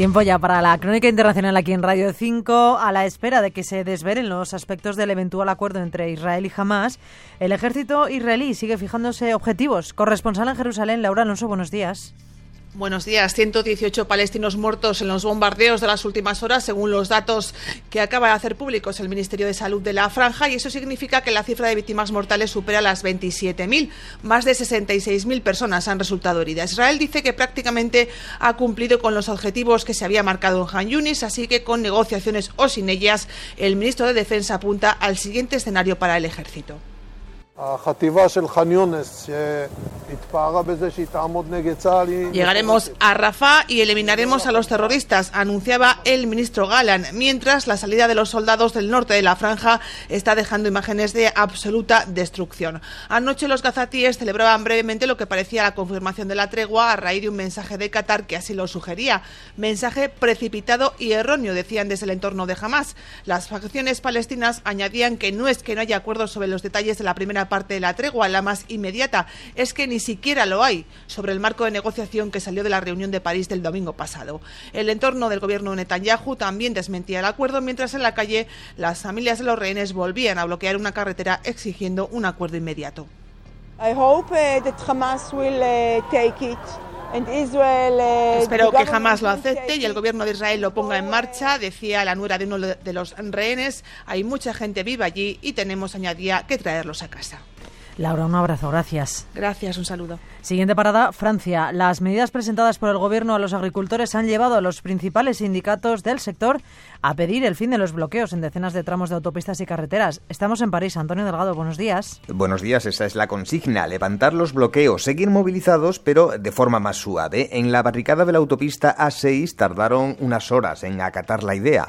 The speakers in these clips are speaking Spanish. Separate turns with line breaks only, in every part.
Tiempo ya para la crónica internacional aquí en Radio 5. A la espera de que se desveren los aspectos del eventual acuerdo entre Israel y Hamas, el ejército israelí sigue fijándose objetivos. Corresponsal en Jerusalén, Laura Alonso, buenos días.
Buenos días. 118 palestinos muertos en los bombardeos de las últimas horas, según los datos que acaba de hacer públicos el Ministerio de Salud de la Franja, y eso significa que la cifra de víctimas mortales supera las 27.000. Más de 66.000 personas han resultado heridas. Israel dice que prácticamente ha cumplido con los objetivos que se había marcado en Han Yunis, así que con negociaciones o sin ellas, el ministro de Defensa apunta al siguiente escenario para el ejército. Llegaremos a Rafah y eliminaremos a los terroristas, anunciaba el ministro Galan, mientras la salida de los soldados del norte de la franja está dejando imágenes de absoluta destrucción. Anoche los gazatíes celebraban brevemente lo que parecía la confirmación de la tregua a raíz de un mensaje de Qatar que así lo sugería. Mensaje precipitado y erróneo, decían desde el entorno de Hamas. Las facciones palestinas añadían que no es que no haya acuerdos sobre los detalles de la primera parte de la tregua, la más inmediata, es que ni siquiera lo hay sobre el marco de negociación que salió de la reunión de París del domingo pasado. El entorno del gobierno Netanyahu también desmentía el acuerdo, mientras en la calle las familias de los rehenes volvían a bloquear una carretera exigiendo un acuerdo inmediato. Espero que jamás lo acepte y el gobierno de Israel lo ponga en marcha, decía la nuera de uno de los rehenes. Hay mucha gente viva allí y tenemos, añadía, que traerlos a casa.
Laura, un abrazo, gracias.
Gracias, un saludo.
Siguiente parada, Francia. Las medidas presentadas por el gobierno a los agricultores han llevado a los principales sindicatos del sector a pedir el fin de los bloqueos en decenas de tramos de autopistas y carreteras. Estamos en París. Antonio Delgado, buenos días.
Buenos días, esa es la consigna, levantar los bloqueos, seguir movilizados, pero de forma más suave. En la barricada de la autopista A6 tardaron unas horas en acatar la idea.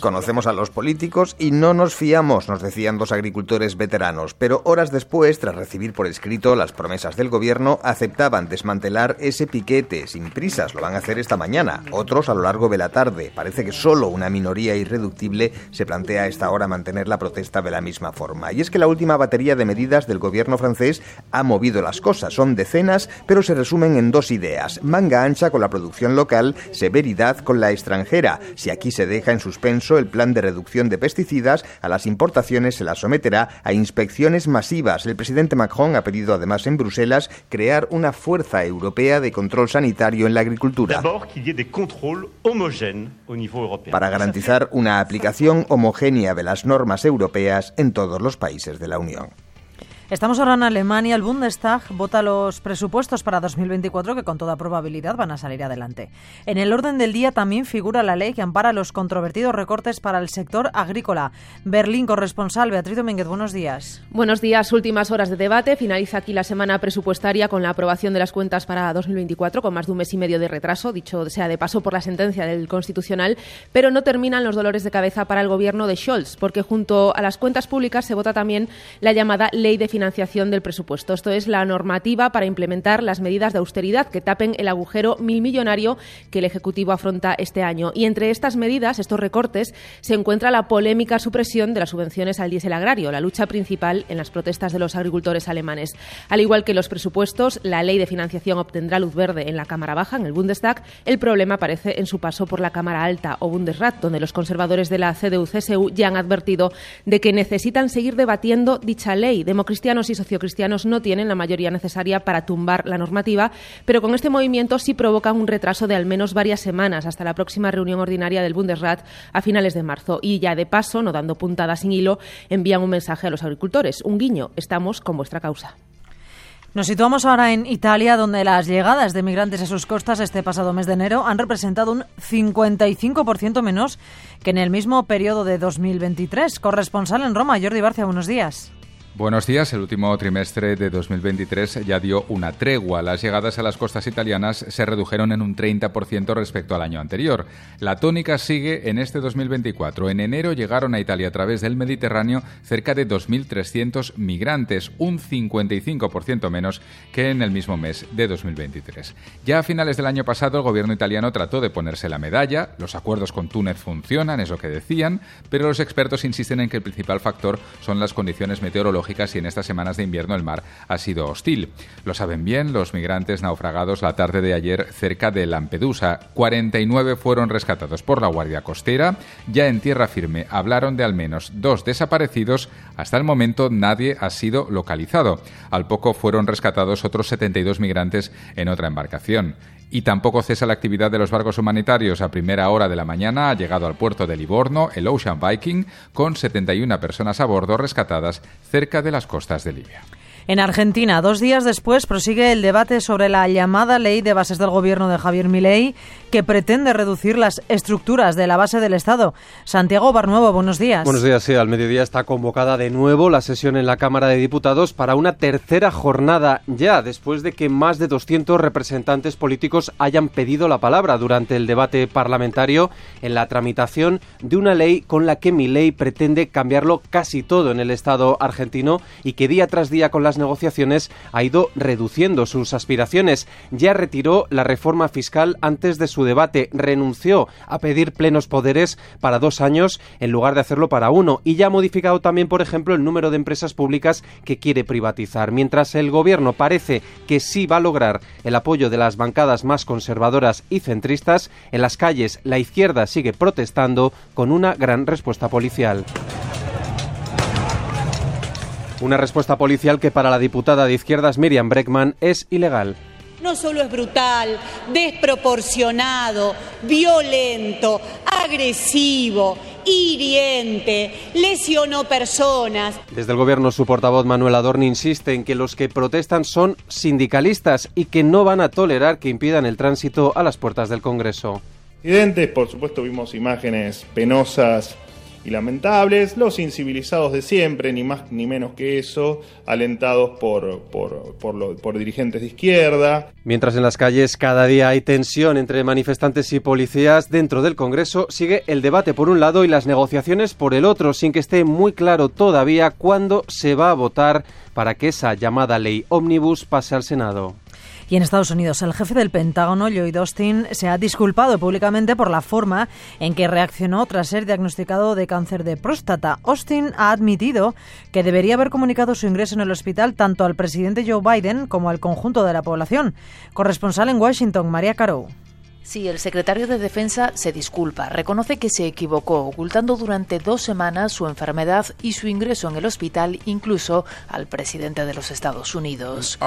Conocemos a los políticos y no nos fiamos, nos decían dos agricultores veteranos, pero horas después, tras recibir por escrito las promesas del gobierno, aceptaban desmantelar ese piquete sin prisas. Lo van a hacer esta mañana. Otros a lo largo de la tarde. Parece que solo una minoría irreductible se plantea a esta hora mantener la protesta de la misma forma. Y es que la última batería de medidas del gobierno francés ha movido las cosas. Son decenas, pero se resumen en dos ideas. Manga ancha con la producción local, severidad con la extranjera. Si aquí se deja en suspenso el plan de reducción de pesticidas, a las importaciones se las someterá a inspecciones masivas el presidente Macron ha pedido además en Bruselas crear una fuerza europea de control sanitario en la agricultura. Para garantizar una aplicación homogénea de las normas europeas en todos los países de la Unión.
Estamos ahora en Alemania. El Bundestag vota los presupuestos para 2024 que con toda probabilidad van a salir adelante. En el orden del día también figura la ley que ampara los controvertidos recortes para el sector agrícola. Berlín, corresponsal Beatriz Domínguez, buenos días.
Buenos días. Últimas horas de debate. Finaliza aquí la semana presupuestaria con la aprobación de las cuentas para 2024 con más de un mes y medio de retraso, dicho sea de paso por la sentencia del Constitucional, pero no terminan los dolores de cabeza para el gobierno de Scholz, porque junto a las cuentas públicas se vota también la llamada Ley de Financiación financiación del presupuesto. Esto es la normativa para implementar las medidas de austeridad que tapen el agujero milmillonario que el Ejecutivo afronta este año. Y entre estas medidas, estos recortes, se encuentra la polémica supresión de las subvenciones al diésel agrario, la lucha principal en las protestas de los agricultores alemanes. Al igual que los presupuestos, la ley de financiación obtendrá luz verde en la Cámara Baja, en el Bundestag. El problema aparece en su paso por la Cámara Alta o Bundesrat, donde los conservadores de la CDU-CSU ya han advertido de que necesitan seguir debatiendo dicha ley. Democristiana y sociocristianos no tienen la mayoría necesaria para tumbar la normativa, pero con este movimiento sí provocan un retraso de al menos varias semanas hasta la próxima reunión ordinaria del Bundesrat a finales de marzo. Y ya de paso, no dando puntadas sin hilo, envían un mensaje a los agricultores. Un guiño, estamos con vuestra causa.
Nos situamos ahora en Italia, donde las llegadas de migrantes a sus costas este pasado mes de enero han representado un 55% menos que en el mismo periodo de 2023. Corresponsal en Roma, Jordi Barcia, buenos días.
Buenos días. El último trimestre de 2023 ya dio una tregua. Las llegadas a las costas italianas se redujeron en un 30% respecto al año anterior. La tónica sigue en este 2024. En enero llegaron a Italia a través del Mediterráneo cerca de 2.300 migrantes, un 55% menos que en el mismo mes de 2023. Ya a finales del año pasado el gobierno italiano trató de ponerse la medalla. Los acuerdos con Túnez funcionan, es lo que decían, pero los expertos insisten en que el principal factor son las condiciones meteorológicas y en estas semanas de invierno el mar ha sido hostil. Lo saben bien los migrantes naufragados la tarde de ayer cerca de Lampedusa. 49 fueron rescatados por la Guardia Costera. Ya en tierra firme hablaron de al menos dos desaparecidos. Hasta el momento nadie ha sido localizado. Al poco fueron rescatados otros 72 migrantes en otra embarcación. Y tampoco cesa la actividad de los barcos humanitarios. A primera hora de la mañana ha llegado al puerto de Livorno el Ocean Viking con 71 personas a bordo rescatadas cerca de las costas de Libia.
En Argentina, dos días después, prosigue el debate sobre la llamada ley de bases del gobierno de Javier Milei, que pretende reducir las estructuras de la base del Estado. Santiago Barnuevo, buenos días.
Buenos días, sí. Al mediodía está convocada de nuevo la sesión en la Cámara de Diputados para una tercera jornada ya, después de que más de 200 representantes políticos hayan pedido la palabra durante el debate parlamentario en la tramitación de una ley con la que Milei pretende cambiarlo casi todo en el Estado argentino y que día tras día con la negociaciones ha ido reduciendo sus aspiraciones. Ya retiró la reforma fiscal antes de su debate, renunció a pedir plenos poderes para dos años en lugar de hacerlo para uno y ya ha modificado también, por ejemplo, el número de empresas públicas que quiere privatizar. Mientras el gobierno parece que sí va a lograr el apoyo de las bancadas más conservadoras y centristas, en las calles la izquierda sigue protestando con una gran respuesta policial. Una respuesta policial que para la diputada de izquierdas Miriam Breckman es ilegal.
No solo es brutal, desproporcionado, violento, agresivo, hiriente, lesionó personas.
Desde el gobierno su portavoz Manuel Adorni insiste en que los que protestan son sindicalistas y que no van a tolerar que impidan el tránsito a las puertas del Congreso.
Por supuesto vimos imágenes penosas y lamentables, los incivilizados de siempre, ni más ni menos que eso, alentados por, por, por, dirigentes de izquierda.
Mientras en las calles cada día hay tensión entre manifestantes y policías, dentro del Congreso sigue el debate por un lado y las negociaciones por el otro, sin que esté muy claro todavía cuándo se va a votar para que esa llamada ley ómnibus pase al Senado.
Y en Estados Unidos, el jefe del Pentágono, Lloyd Austin, se ha disculpado públicamente por la forma en que reaccionó tras ser diagnosticado de cáncer de próstata. Austin ha admitido que debería haber comunicado su ingreso en el hospital tanto al presidente Joe Biden como al conjunto de la población. Corresponsal en Washington, María Caro.
Sí, el secretario de Defensa se disculpa, reconoce que se equivocó, ocultando durante dos semanas su enfermedad y su ingreso en el hospital, incluso al presidente de los Estados Unidos.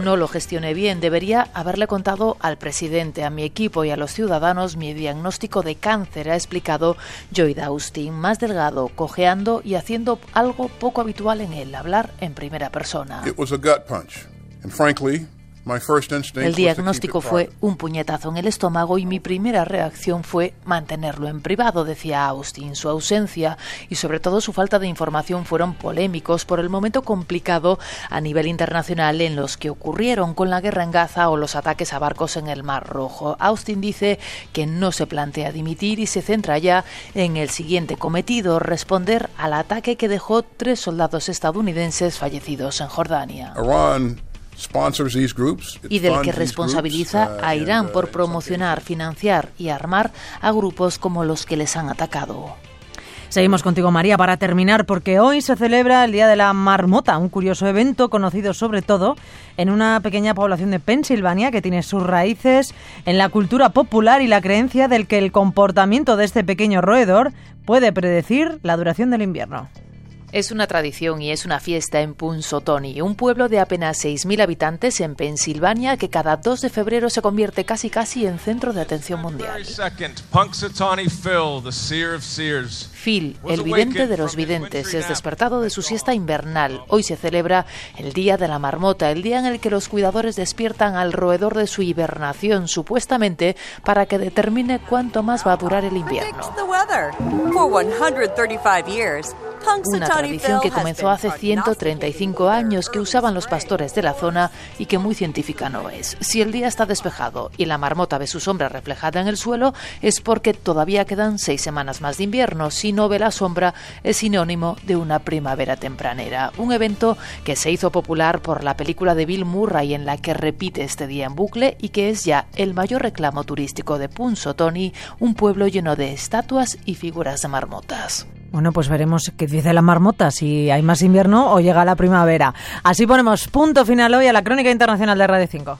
No lo gestioné bien, debería haberle contado al presidente, a mi equipo y a los ciudadanos mi diagnóstico de cáncer, ha explicado Joy Austin, más delgado, cojeando y haciendo algo poco habitual en él, hablar en primera persona. El diagnóstico fue un puñetazo en el estómago y mi primera reacción fue mantenerlo en privado, decía Austin. Su ausencia y sobre todo su falta de información fueron polémicos por el momento complicado a nivel internacional en los que ocurrieron con la guerra en Gaza o los ataques a barcos en el Mar Rojo. Austin dice que no se plantea dimitir y se centra ya en el siguiente cometido, responder al ataque que dejó tres soldados estadounidenses fallecidos en Jordania y del que responsabiliza uh, a Irán por uh, promocionar, financiar y armar a grupos como los que les han atacado.
Seguimos contigo, María, para terminar, porque hoy se celebra el Día de la Marmota, un curioso evento conocido sobre todo en una pequeña población de Pensilvania que tiene sus raíces en la cultura popular y la creencia del que el comportamiento de este pequeño roedor puede predecir la duración del invierno.
Es una tradición y es una fiesta en Punxsutawney, un pueblo de apenas 6.000 habitantes en Pensilvania que cada 2 de febrero se convierte casi casi en centro de atención mundial. Phil, el vidente de los videntes, es despertado de su siesta invernal. Hoy se celebra el Día de la Marmota, el día en el que los cuidadores despiertan al roedor de su hibernación, supuestamente para que determine cuánto más va a durar el invierno. Una tradición que comenzó hace 135 años, que usaban los pastores de la zona y que muy científica no es. Si el día está despejado y la marmota ve su sombra reflejada en el suelo, es porque todavía quedan seis semanas más de invierno. Si no ve la sombra, es sinónimo de una primavera tempranera. Un evento que se hizo popular por la película de Bill Murray en la que repite este día en bucle y que es ya el mayor reclamo turístico de Punxsutawney, un pueblo lleno de estatuas y figuras de marmotas.
Bueno, pues veremos qué dice la marmota, si hay más invierno o llega la primavera. Así ponemos punto final hoy a la Crónica Internacional de Radio 5.